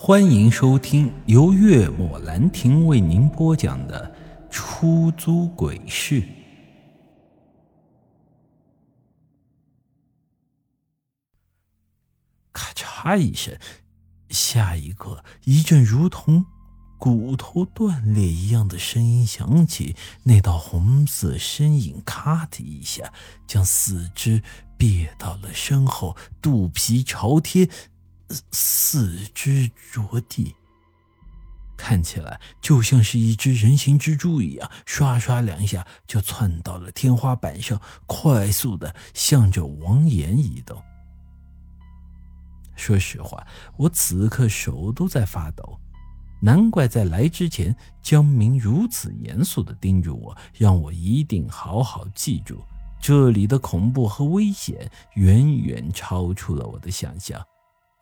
欢迎收听由月末兰亭为您播讲的《出租鬼市》。咔嚓一声，下一刻，一阵如同骨头断裂一样的声音响起，那道红色身影咔的一下将四肢别到了身后，肚皮朝天。四肢着地，看起来就像是一只人形蜘蛛一样，刷刷两下就窜到了天花板上，快速的向着王岩移动。说实话，我此刻手都在发抖，难怪在来之前江明如此严肃的叮嘱我，让我一定好好记住，这里的恐怖和危险远远超出了我的想象。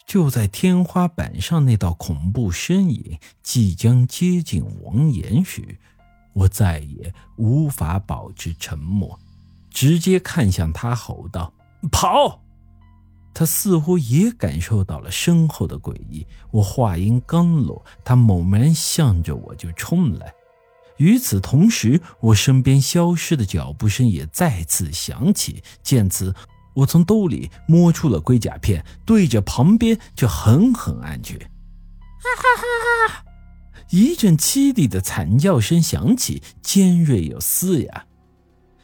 就在天花板上那道恐怖身影即将接近王岩时，我再也无法保持沉默，直接看向他，吼道：“跑！”他似乎也感受到了身后的诡异。我话音刚落，他猛然向着我就冲来。与此同时，我身边消失的脚步声也再次响起。见此，我从兜里摸出了龟甲片，对着旁边就狠狠按去。哈哈哈哈！一阵凄厉的惨叫声响起，尖锐又嘶哑，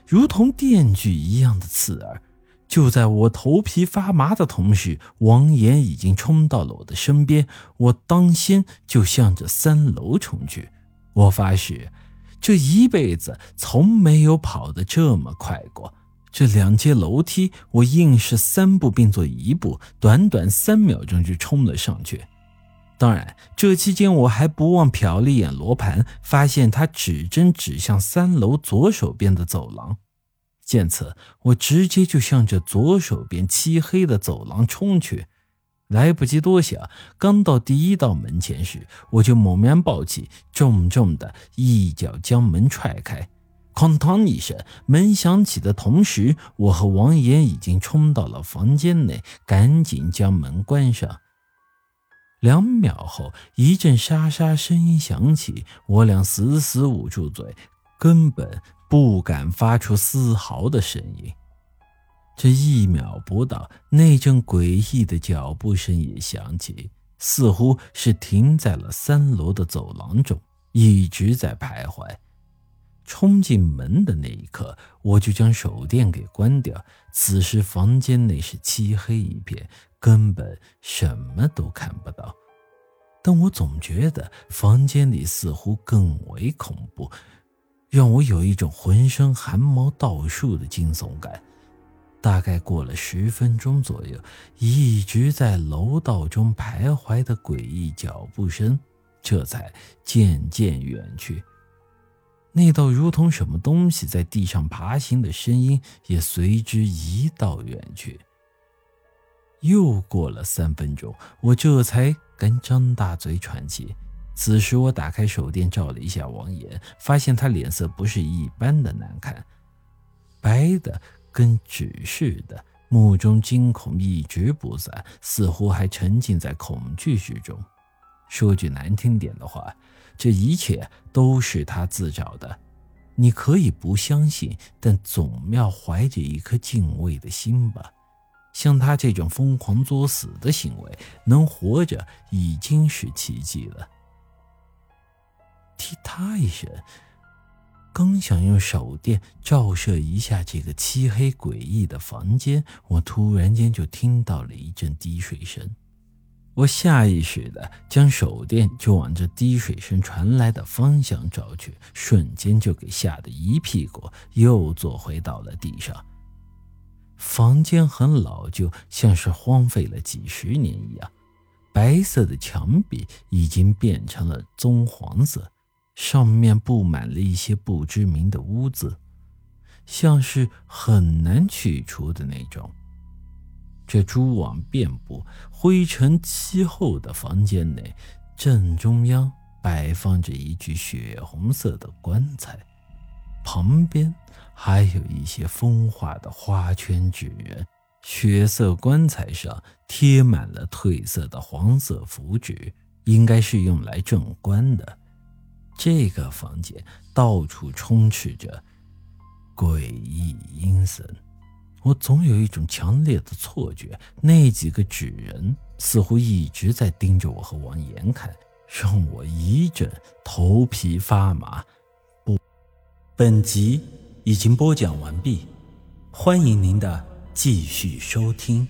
如同电锯一样的刺耳。就在我头皮发麻的同时，王岩已经冲到了我的身边，我当先就向着三楼冲去。我发誓，这一辈子从没有跑得这么快过。这两阶楼梯，我硬是三步并作一步，短短三秒钟就冲了上去。当然，这期间我还不忘瞟了一眼罗盘，发现他指针指向三楼左手边的走廊。见此，我直接就向着左手边漆黑的走廊冲去。来不及多想，刚到第一道门前时，我就猛然抱起，重重的一脚将门踹开。哐当一声，门响起的同时，我和王岩已经冲到了房间内，赶紧将门关上。两秒后，一阵沙沙声音响起，我俩死死捂住嘴，根本不敢发出丝毫的声音。这一秒不到，那阵诡异的脚步声也响起，似乎是停在了三楼的走廊中，一直在徘徊。冲进门的那一刻，我就将手电给关掉。此时房间内是漆黑一片，根本什么都看不到。但我总觉得房间里似乎更为恐怖，让我有一种浑身汗毛倒竖的惊悚感。大概过了十分钟左右，一直在楼道中徘徊的诡异脚步声，这才渐渐远去。那道如同什么东西在地上爬行的声音也随之移到远去。又过了三分钟，我这才敢张大嘴喘气。此时，我打开手电照了一下王岩，发现他脸色不是一般的难看，白的跟纸似的，目中惊恐一直不散，似乎还沉浸在恐惧之中。说句难听点的话。这一切都是他自找的，你可以不相信，但总要怀着一颗敬畏的心吧。像他这种疯狂作死的行为，能活着已经是奇迹了。踢他一声，刚想用手电照射一下这个漆黑诡异的房间，我突然间就听到了一阵滴水声。我下意识的将手电就往这滴水声传来的方向照去，瞬间就给吓得一屁股又坐回到了地上。房间很老旧，像是荒废了几十年一样，白色的墙壁已经变成了棕黄色，上面布满了一些不知名的污渍，像是很难去除的那种。这蛛网遍布、灰尘漆厚的房间内，正中央摆放着一具血红色的棺材，旁边还有一些风化的花圈纸人。血色棺材上贴满了褪色的黄色符纸，应该是用来镇棺的。这个房间到处充斥着诡异阴森，我总有一种强烈的错觉，那几个纸人似乎一直在盯着我和王岩看，让我一阵头皮发麻。不，本集已经播讲完毕，欢迎您的继续收听。